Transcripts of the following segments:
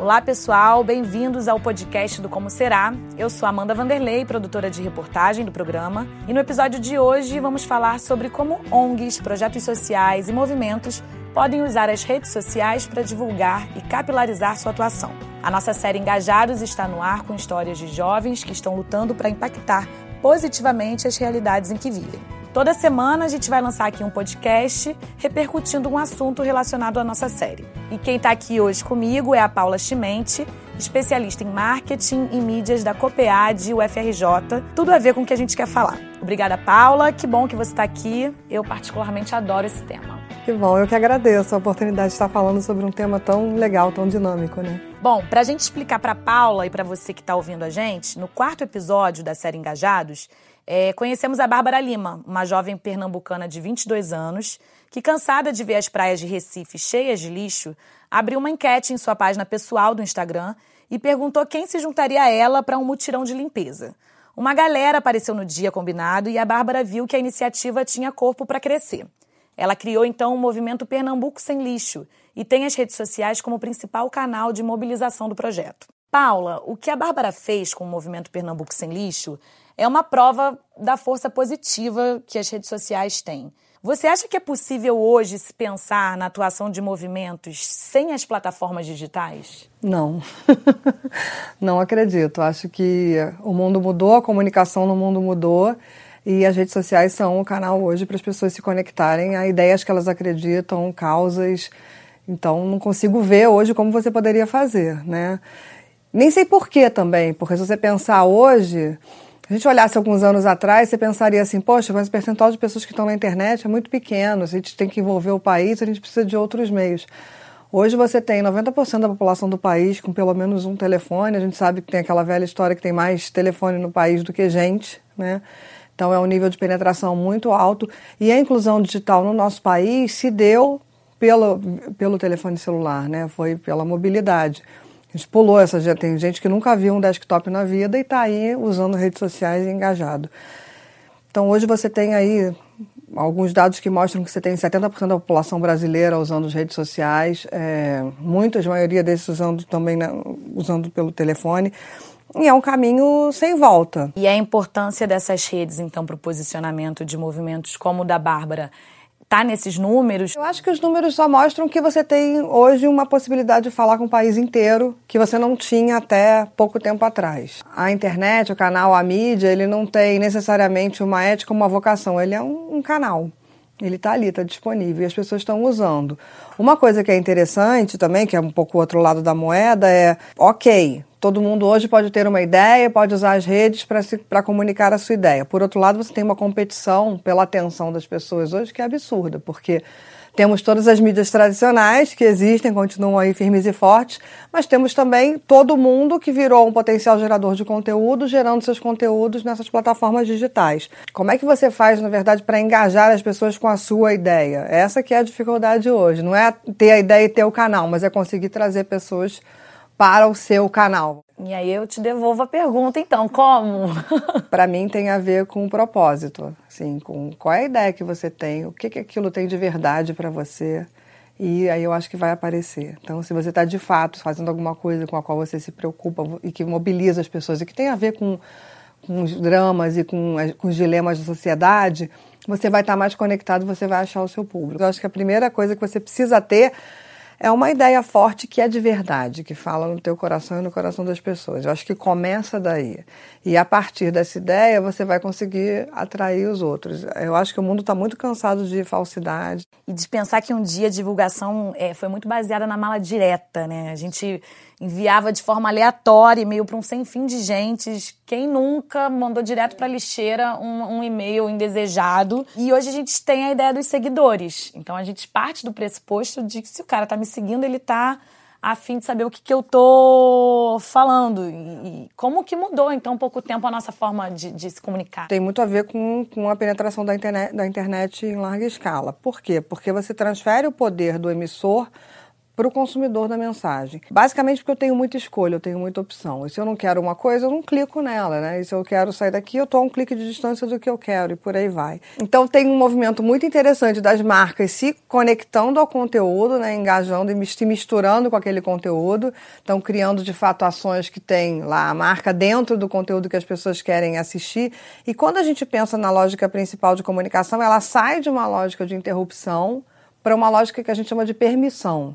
Olá, pessoal, bem-vindos ao podcast do Como Será. Eu sou Amanda Vanderlei, produtora de reportagem do programa, e no episódio de hoje vamos falar sobre como ONGs, projetos sociais e movimentos podem usar as redes sociais para divulgar e capilarizar sua atuação. A nossa série Engajados está no ar com histórias de jovens que estão lutando para impactar positivamente as realidades em que vivem. Toda semana a gente vai lançar aqui um podcast repercutindo um assunto relacionado à nossa série. E quem está aqui hoje comigo é a Paula Chimente, especialista em marketing e mídias da COPEAD UFRJ. Tudo a ver com o que a gente quer falar. Obrigada, Paula. Que bom que você está aqui. Eu particularmente adoro esse tema. Que bom, eu que agradeço a oportunidade de estar falando sobre um tema tão legal, tão dinâmico, né? Bom, para a gente explicar para Paula e para você que está ouvindo a gente, no quarto episódio da série Engajados, é, conhecemos a Bárbara Lima, uma jovem pernambucana de 22 anos, que, cansada de ver as praias de Recife cheias de lixo, abriu uma enquete em sua página pessoal do Instagram e perguntou quem se juntaria a ela para um mutirão de limpeza. Uma galera apareceu no dia combinado e a Bárbara viu que a iniciativa tinha corpo para crescer. Ela criou então o movimento Pernambuco Sem Lixo e tem as redes sociais como principal canal de mobilização do projeto. Paula, o que a Bárbara fez com o movimento Pernambuco Sem Lixo é uma prova da força positiva que as redes sociais têm. Você acha que é possível hoje se pensar na atuação de movimentos sem as plataformas digitais? Não. Não acredito. Acho que o mundo mudou, a comunicação no mundo mudou e as redes sociais são o canal hoje para as pessoas se conectarem a ideias que elas acreditam, causas. Então, não consigo ver hoje como você poderia fazer, né? Nem sei porquê também, porque se você pensar hoje, a gente olhasse alguns anos atrás, você pensaria assim, poxa, mas o percentual de pessoas que estão na internet é muito pequeno, a gente tem que envolver o país, a gente precisa de outros meios. Hoje você tem 90% da população do país com pelo menos um telefone, a gente sabe que tem aquela velha história que tem mais telefone no país do que gente, né? Então é um nível de penetração muito alto e a inclusão digital no nosso país se deu pelo, pelo telefone celular, né? Foi pela mobilidade. A gente pulou essa gente. Tem gente que nunca viu um desktop na vida e está aí usando redes sociais e engajado. Então hoje você tem aí alguns dados que mostram que você tem 70% da população brasileira usando as redes sociais, é, muitas, maioria desses usando também usando pelo telefone. E é um caminho sem volta. E a importância dessas redes, então, para o posicionamento de movimentos como o da Bárbara está nesses números? Eu acho que os números só mostram que você tem hoje uma possibilidade de falar com o país inteiro que você não tinha até pouco tempo atrás. A internet, o canal, a mídia, ele não tem necessariamente uma ética, uma vocação, ele é um, um canal. Ele está ali, está disponível e as pessoas estão usando. Uma coisa que é interessante também, que é um pouco o outro lado da moeda, é ok, todo mundo hoje pode ter uma ideia, pode usar as redes para comunicar a sua ideia. Por outro lado, você tem uma competição pela atenção das pessoas hoje que é absurda, porque temos todas as mídias tradicionais que existem, continuam aí firmes e fortes, mas temos também todo mundo que virou um potencial gerador de conteúdo, gerando seus conteúdos nessas plataformas digitais. Como é que você faz, na verdade, para engajar as pessoas com a sua ideia? Essa que é a dificuldade hoje. Não é ter a ideia e ter o canal, mas é conseguir trazer pessoas para o seu canal. E aí eu te devolvo a pergunta, então, como? para mim tem a ver com o propósito, assim, com qual é a ideia que você tem, o que, que aquilo tem de verdade para você. E aí eu acho que vai aparecer. Então, se você está de fato fazendo alguma coisa com a qual você se preocupa e que mobiliza as pessoas e que tem a ver com, com os dramas e com, com os dilemas da sociedade, você vai estar tá mais conectado, você vai achar o seu público. Eu acho que a primeira coisa que você precisa ter é uma ideia forte que é de verdade, que fala no teu coração e no coração das pessoas. Eu acho que começa daí. E a partir dessa ideia você vai conseguir atrair os outros. Eu acho que o mundo está muito cansado de falsidade. E de pensar que um dia a divulgação é, foi muito baseada na mala direta, né? A gente enviava de forma aleatória e-mail para um sem fim de gente. Quem nunca mandou direto para a lixeira um, um, e-mail indesejado? E hoje a gente tem a ideia dos seguidores. Então a gente parte do pressuposto de que se o cara está me seguindo, ele está a fim de saber o que, que eu tô falando e, e, como que mudou então pouco tempo a nossa forma de, de, se comunicar. Tem muito a ver com, com a penetração da internet, da internet em larga escala. Por quê? Porque você transfere o poder do emissor para o consumidor da mensagem. Basicamente porque eu tenho muita escolha, eu tenho muita opção. E se eu não quero uma coisa, eu não clico nela, né? E se eu quero sair daqui, eu estou a um clique de distância do que eu quero e por aí vai. Então tem um movimento muito interessante das marcas se conectando ao conteúdo, né? Engajando e se misturando com aquele conteúdo. Estão criando de fato ações que tem lá a marca dentro do conteúdo que as pessoas querem assistir. E quando a gente pensa na lógica principal de comunicação, ela sai de uma lógica de interrupção para uma lógica que a gente chama de permissão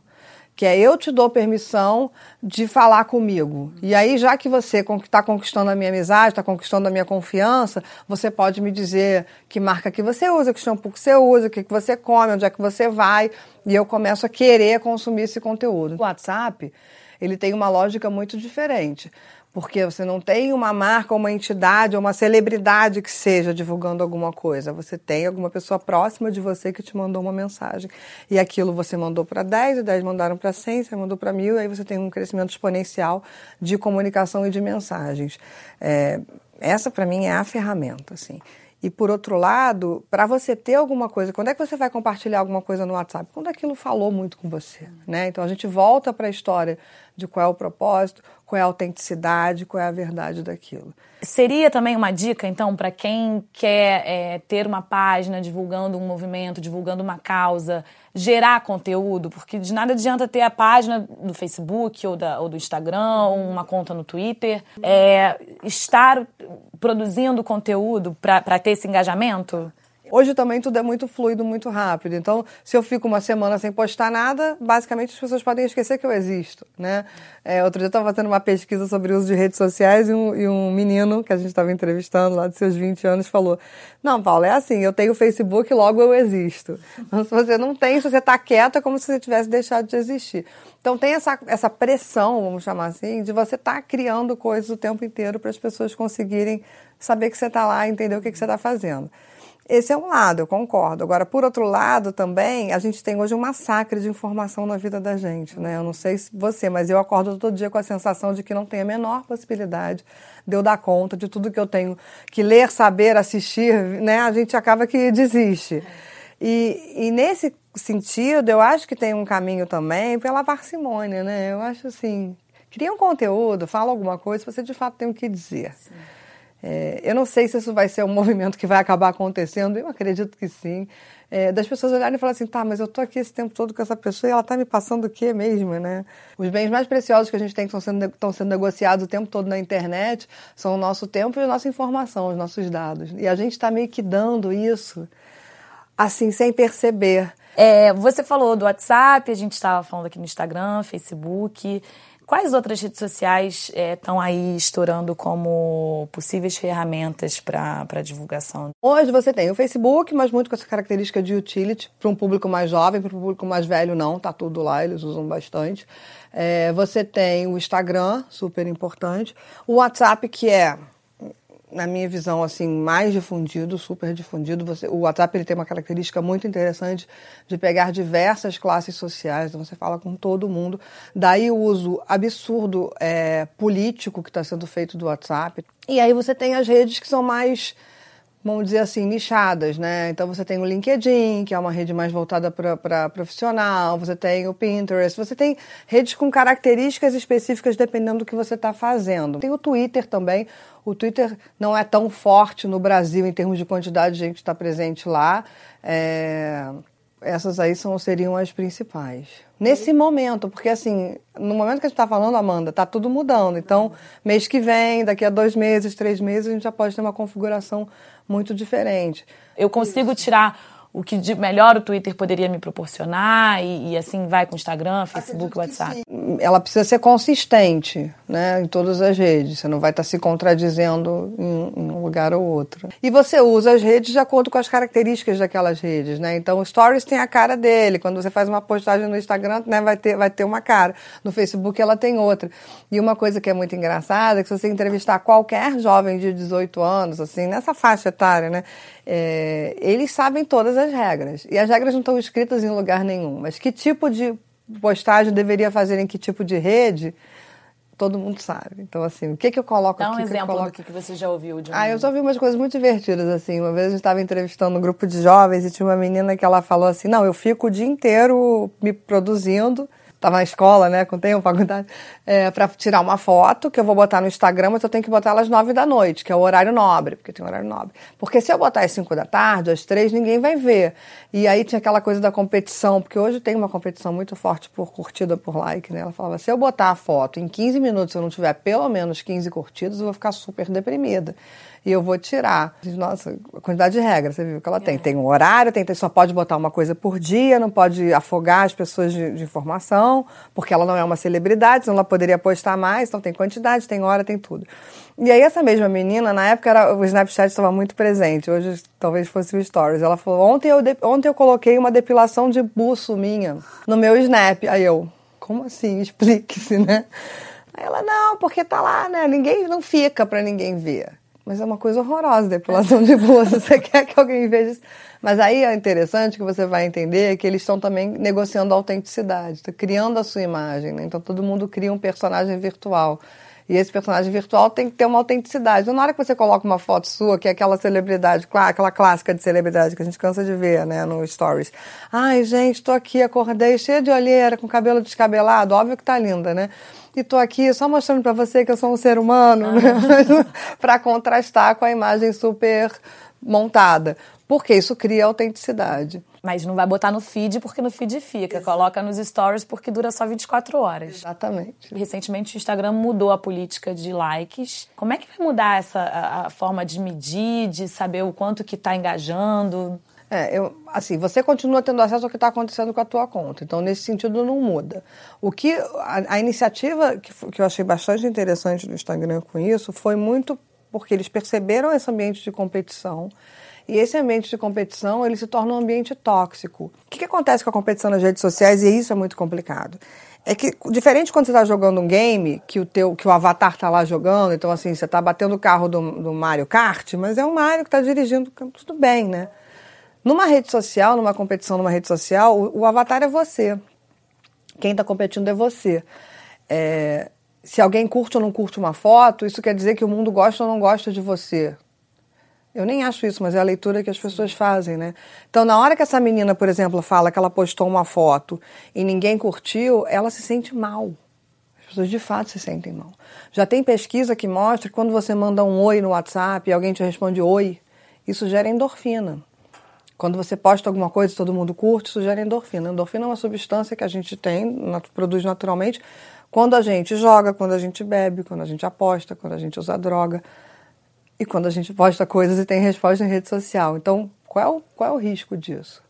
que é eu te dou permissão de falar comigo. E aí, já que você está conquistando a minha amizade, está conquistando a minha confiança, você pode me dizer que marca que você usa, que shampoo que você usa, o que, que você come, onde é que você vai, e eu começo a querer consumir esse conteúdo. O WhatsApp, ele tem uma lógica muito diferente porque você não tem uma marca, uma entidade, uma celebridade que seja divulgando alguma coisa. Você tem alguma pessoa próxima de você que te mandou uma mensagem. E aquilo você mandou para 10, e 10 mandaram para 100, você mandou para mil, e aí você tem um crescimento exponencial de comunicação e de mensagens. É, essa, para mim, é a ferramenta, assim. E por outro lado, para você ter alguma coisa, quando é que você vai compartilhar alguma coisa no WhatsApp? Quando aquilo falou muito com você, né? Então a gente volta para a história de qual é o propósito, qual é a autenticidade, qual é a verdade daquilo. Seria também uma dica, então, para quem quer é, ter uma página divulgando um movimento, divulgando uma causa, gerar conteúdo, porque de nada adianta ter a página do Facebook ou, da, ou do Instagram, ou uma conta no Twitter, é, estar produzindo conteúdo para ter esse engajamento? Hoje também tudo é muito fluido, muito rápido. Então, se eu fico uma semana sem postar nada, basicamente as pessoas podem esquecer que eu existo, né? É, outro dia eu estava fazendo uma pesquisa sobre o uso de redes sociais e um, e um menino que a gente estava entrevistando lá de seus 20 anos falou: Não, Paulo, é assim, eu tenho Facebook, logo eu existo. Então, se você não tem, se você está quieto, é como se você tivesse deixado de existir. Então tem essa, essa pressão, vamos chamar assim, de você estar tá criando coisas o tempo inteiro para as pessoas conseguirem saber que você está lá, entender o que, que você está fazendo. Esse é um lado, eu concordo. Agora, por outro lado, também, a gente tem hoje um massacre de informação na vida da gente, né? Eu não sei se você, mas eu acordo todo dia com a sensação de que não tem a menor possibilidade de eu dar conta de tudo que eu tenho que ler, saber, assistir, né? A gente acaba que desiste. E, e nesse sentido, eu acho que tem um caminho também pela parcimônia, né? Eu acho assim, cria um conteúdo, fala alguma coisa, você de fato tem o que dizer. Sim. É, eu não sei se isso vai ser um movimento que vai acabar acontecendo, eu acredito que sim. É, das pessoas olharem e falarem assim, tá, mas eu tô aqui esse tempo todo com essa pessoa e ela tá me passando o quê mesmo, né? Os bens mais preciosos que a gente tem que estão sendo, estão sendo negociados o tempo todo na internet são o nosso tempo e a nossa informação, os nossos dados. E a gente está meio que dando isso, assim, sem perceber. É, você falou do WhatsApp, a gente estava falando aqui no Instagram, Facebook. Quais outras redes sociais estão é, aí estourando como possíveis ferramentas para divulgação? Hoje você tem o Facebook, mas muito com essa característica de utility para um público mais jovem, para um público mais velho não, tá tudo lá, eles usam bastante. É, você tem o Instagram, super importante. O WhatsApp, que é na minha visão, assim, mais difundido, super difundido. Você, o WhatsApp ele tem uma característica muito interessante de pegar diversas classes sociais, então você fala com todo mundo. Daí o uso absurdo é, político que está sendo feito do WhatsApp. E aí você tem as redes que são mais vamos dizer assim, nichadas, né? Então você tem o LinkedIn, que é uma rede mais voltada para profissional, você tem o Pinterest, você tem redes com características específicas dependendo do que você está fazendo. Tem o Twitter também. O Twitter não é tão forte no Brasil em termos de quantidade de gente que está presente lá. É... Essas aí são, seriam as principais. Nesse momento, porque assim, no momento que a gente está falando, Amanda, está tudo mudando. Então, mês que vem, daqui a dois meses, três meses, a gente já pode ter uma configuração muito diferente. Eu consigo tirar o que de melhor o Twitter poderia me proporcionar e, e assim vai com o Instagram, Facebook, WhatsApp. Ela precisa ser consistente, né, em todas as redes. Você não vai estar se contradizendo em, em, um lugar ou outro. E você usa as redes de acordo com as características daquelas redes, né? Então, o Stories tem a cara dele. Quando você faz uma postagem no Instagram, né, vai ter vai ter uma cara. No Facebook ela tem outra. E uma coisa que é muito engraçada é que se você entrevistar qualquer jovem de 18 anos, assim, nessa faixa etária, né, é, eles sabem todas as regras. E as regras não estão escritas em lugar nenhum. Mas que tipo de postagem deveria fazer em que tipo de rede, todo mundo sabe. Então, assim, o que, que eu coloco Dá um aqui? exemplo que coloco... do que você já ouviu de um... Ah, eu já ouvi umas coisas muito divertidas, assim. Uma vez a gente estava entrevistando um grupo de jovens e tinha uma menina que ela falou assim, não, eu fico o dia inteiro me produzindo estava na escola, né, com tempo, faculdade, é, para tirar uma foto que eu vou botar no Instagram, mas eu tenho que botar ela às nove da noite, que é o horário nobre, porque tem horário nobre. Porque se eu botar às cinco da tarde, às três, ninguém vai ver. E aí tinha aquela coisa da competição, porque hoje tem uma competição muito forte por curtida, por like, né? Ela falava, se eu botar a foto em 15 minutos, se eu não tiver pelo menos 15 curtidas, eu vou ficar super deprimida e eu vou tirar. Nossa, a quantidade de regras, você viu que ela tem. É. Tem um horário, tem, só pode botar uma coisa por dia, não pode afogar as pessoas de, de, informação, porque ela não é uma celebridade, senão ela poderia postar mais, então tem quantidade, tem hora, tem tudo. E aí essa mesma menina, na época era, o Snapchat estava muito presente, hoje talvez fosse o Stories. Ela falou, ontem eu, ontem eu coloquei uma depilação de buço minha no meu Snap. Aí eu, como assim? Explique-se, né? Aí ela, não, porque tá lá, né? Ninguém não fica para ninguém ver. Mas é uma coisa horrorosa, depilação de bolsa. Você quer que alguém veja isso? Mas aí é interessante que você vai entender que eles estão também negociando a autenticidade, tá criando a sua imagem. Né? Então todo mundo cria um personagem virtual. E esse personagem virtual tem que ter uma autenticidade. Então, na hora que você coloca uma foto sua, que é aquela celebridade, aquela clássica de celebridade que a gente cansa de ver, né, no Stories. Ai, gente, tô aqui, acordei cheia de olheira, com cabelo descabelado, óbvio que tá linda, né? E tô aqui só mostrando para você que eu sou um ser humano, né? para contrastar com a imagem super montada. Porque isso cria autenticidade. Mas não vai botar no feed porque no feed fica. Coloca nos stories porque dura só 24 horas. Exatamente. Recentemente o Instagram mudou a política de likes. Como é que vai mudar essa a, a forma de medir, de saber o quanto que está engajando? É, eu, assim, você continua tendo acesso ao que está acontecendo com a tua conta. Então, nesse sentido, não muda. O que a, a iniciativa que, que eu achei bastante interessante no Instagram com isso foi muito porque eles perceberam esse ambiente de competição e esse ambiente de competição ele se torna um ambiente tóxico. O que, que acontece com a competição nas redes sociais e isso é muito complicado? É que, diferente quando você está jogando um game, que o, teu, que o avatar está lá jogando, então assim, você está batendo o carro do, do Mario Kart, mas é o Mario que está dirigindo, tudo bem, né? Numa rede social, numa competição numa rede social, o, o avatar é você. Quem está competindo é você. É, se alguém curte ou não curte uma foto, isso quer dizer que o mundo gosta ou não gosta de você. Eu nem acho isso, mas é a leitura que as pessoas fazem, né? Então, na hora que essa menina, por exemplo, fala que ela postou uma foto e ninguém curtiu, ela se sente mal. As pessoas de fato se sentem mal. Já tem pesquisa que mostra que quando você manda um oi no WhatsApp e alguém te responde oi, isso gera endorfina. Quando você posta alguma coisa e todo mundo curte, isso gera endorfina. Endorfina é uma substância que a gente tem, produz naturalmente, quando a gente joga, quando a gente bebe, quando a gente aposta, quando a gente usa droga e quando a gente posta coisas e tem resposta em rede social. Então, qual é o, qual é o risco disso?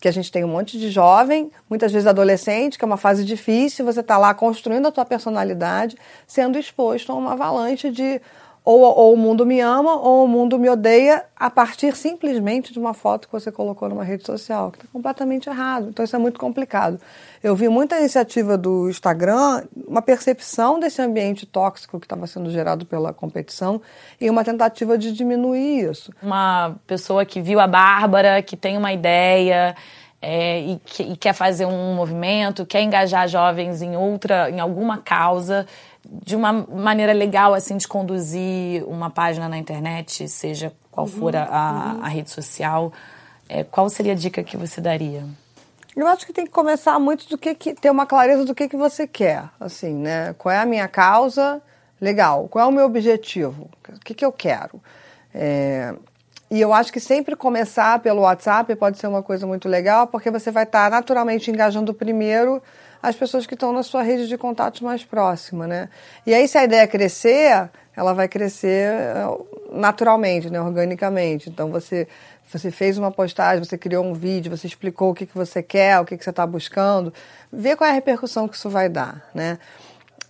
Que a gente tem um monte de jovem, muitas vezes adolescente, que é uma fase difícil, você está lá construindo a tua personalidade, sendo exposto a uma avalanche de ou, ou, o mundo me ama ou o mundo me odeia a partir simplesmente de uma foto que você colocou numa rede social, que está completamente errado. Então isso é muito complicado. Eu vi muita iniciativa do Instagram, uma percepção desse ambiente tóxico que estava sendo gerado pela competição e uma tentativa de diminuir isso. Uma pessoa que viu a Bárbara, que tem uma ideia. É, e, que, e quer fazer um movimento, quer engajar jovens em outra, em alguma causa, de uma maneira legal assim de conduzir uma página na internet, seja qual for a, a, a rede social, é, qual seria a dica que você daria? Eu acho que tem que começar muito do que, que ter uma clareza do que, que você quer, assim, né? Qual é a minha causa? Legal. Qual é o meu objetivo? O que, que eu quero? É, e eu acho que sempre começar pelo WhatsApp pode ser uma coisa muito legal, porque você vai estar naturalmente engajando primeiro as pessoas que estão na sua rede de contatos mais próxima, né? E aí, se a ideia crescer, ela vai crescer eh, naturalmente, né? organicamente. Então, você, você fez uma postagem, você criou um vídeo, você explicou o que, que você quer, o que, que você está buscando, vê qual é a repercussão que isso vai dar, né?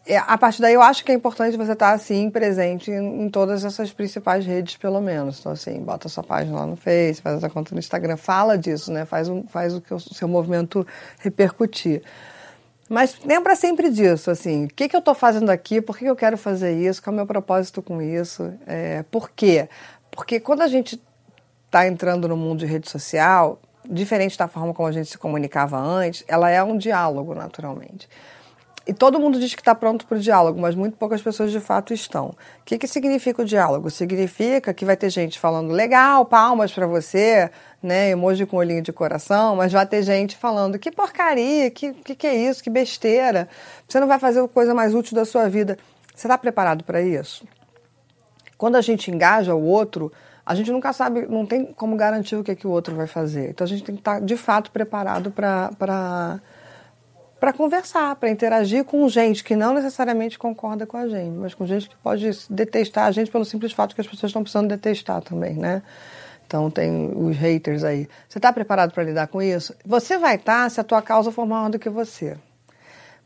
É, a partir daí, eu acho que é importante você estar, tá, assim, presente em, em, todas essas principais redes, pelo menos. Então, assim, bota sua página lá no Face, faz a conta no Instagram, fala disso, né? Faz, um, faz o, que o seu movimento repercutir. Mas lembra sempre disso, assim, o que, que eu estou fazendo aqui, por que, que eu quero fazer isso, qual é o meu propósito com isso, é, por quê? Porque quando a gente está entrando no mundo de rede social, diferente da forma como a gente se comunicava antes, ela é um diálogo, naturalmente. E todo mundo diz que está pronto para o diálogo, mas muito poucas pessoas de fato estão. O que, que significa o diálogo? Significa que vai ter gente falando legal, palmas para você, né, emoji com olhinho de coração, mas vai ter gente falando que porcaria, que, que, que é isso, que besteira. Você não vai fazer coisa mais útil da sua vida. Você está preparado para isso? Quando a gente engaja o outro, a gente nunca sabe, não tem como garantir o que, é que o outro vai fazer. Então a gente tem que estar tá, de fato preparado para para conversar, para interagir com gente que não necessariamente concorda com a gente, mas com gente que pode detestar a gente pelo simples fato que as pessoas estão precisando detestar também, né? Então tem os haters aí. Você está preparado para lidar com isso? Você vai estar tá se a tua causa for maior do que você.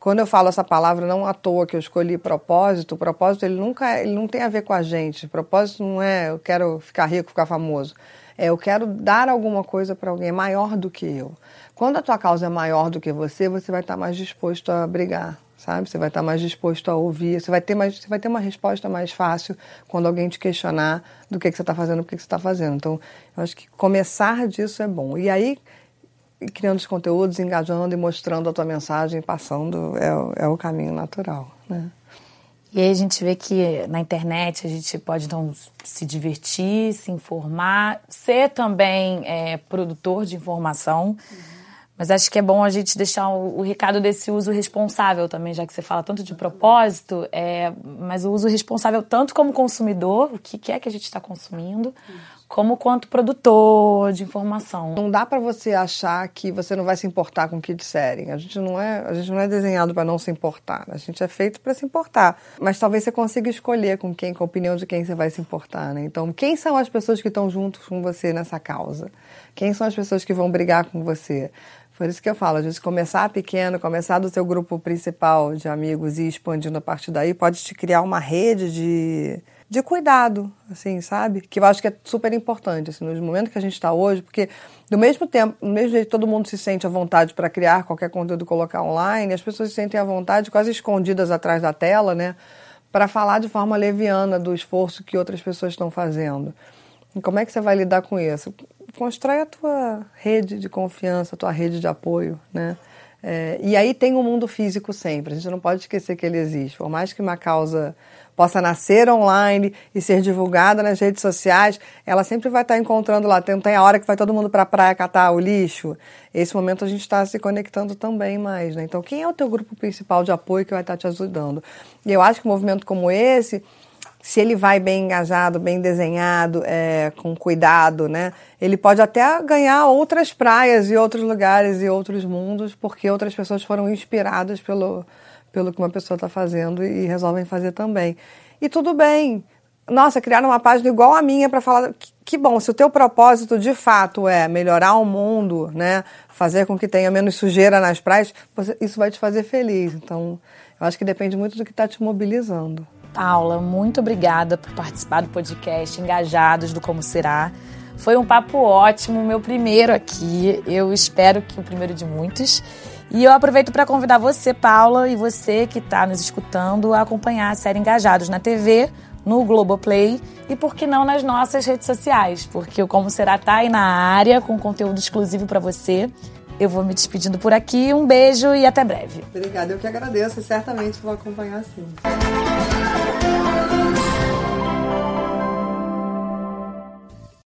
Quando eu falo essa palavra, não à toa que eu escolhi propósito, o propósito ele nunca ele não tem a ver com a gente. O propósito não é eu quero ficar rico, ficar famoso. É eu quero dar alguma coisa para alguém maior do que eu. Quando a tua causa é maior do que você, você vai estar mais disposto a brigar, sabe? Você vai estar mais disposto a ouvir, você vai ter, mais, você vai ter uma resposta mais fácil quando alguém te questionar do que, que você está fazendo, o que, que você está fazendo. Então, eu acho que começar disso é bom. E aí, criando os conteúdos, engajando e mostrando a tua mensagem, passando, é, é o caminho natural, né? E aí a gente vê que na internet a gente pode então se divertir, se informar, ser também é, produtor de informação. Uhum mas acho que é bom a gente deixar o, o, recado desse uso responsável também, já que você fala tanto de propósito, é, mas o uso responsável tanto como consumidor, o que, que é que a gente está consumindo, como quanto produtor de informação. Não dá para você achar que você não vai se importar com o que disserem. A gente não é, a gente não é desenhado para não se importar. A gente é feito para se importar. Mas talvez você consiga escolher com quem, com a opinião de quem você vai se importar, né? Então, quem são as pessoas que estão juntos com você nessa causa? Quem são as pessoas que vão brigar com você? Por isso que eu falo, a gente começar pequeno, começar do seu grupo principal de amigos e expandindo a partir daí, pode te criar uma rede de, de cuidado, assim, sabe? Que eu acho que é super importante, assim, no momento que a gente está hoje, porque do mesmo tempo, no mesmo jeito todo mundo se sente à vontade para criar qualquer conteúdo colocar online, as pessoas se sentem à vontade, quase escondidas atrás da tela, né? Para falar de forma leviana do esforço que outras pessoas estão fazendo. E como é que você vai lidar com isso? constrói a tua rede de confiança, a tua rede de apoio, né? É, e aí tem o mundo físico sempre, a gente não pode esquecer que ele existe. Por mais que uma causa possa nascer online e ser divulgada nas redes sociais, ela sempre vai estar encontrando lá. Tem, tem a hora que vai todo mundo para a praia catar o lixo. Esse momento a gente está se conectando também mais. Né? Então, quem é o teu grupo principal de apoio que vai estar te ajudando? E eu acho que um movimento como esse se ele vai bem engajado, bem desenhado, é, com cuidado, né? Ele pode até ganhar outras praias e outros lugares e outros mundos, porque outras pessoas foram inspiradas pelo, pelo que uma pessoa está fazendo e resolvem fazer também. E tudo bem. Nossa, criaram uma página igual a minha para falar. Que, que bom, se o teu propósito de fato é melhorar o mundo, né? Fazer com que tenha menos sujeira nas praias, você, isso vai te fazer feliz. Então, eu acho que depende muito do que está te mobilizando. Paula, muito obrigada por participar do podcast Engajados do Como Será. Foi um papo ótimo, meu primeiro aqui. Eu espero que o primeiro de muitos. E eu aproveito para convidar você, Paula, e você que está nos escutando, a acompanhar a série Engajados na TV, no Globoplay e, por que não, nas nossas redes sociais, porque o Como Será tá aí na área com conteúdo exclusivo para você. Eu vou me despedindo por aqui. Um beijo e até breve. Obrigada, eu que agradeço e certamente vou acompanhar sim.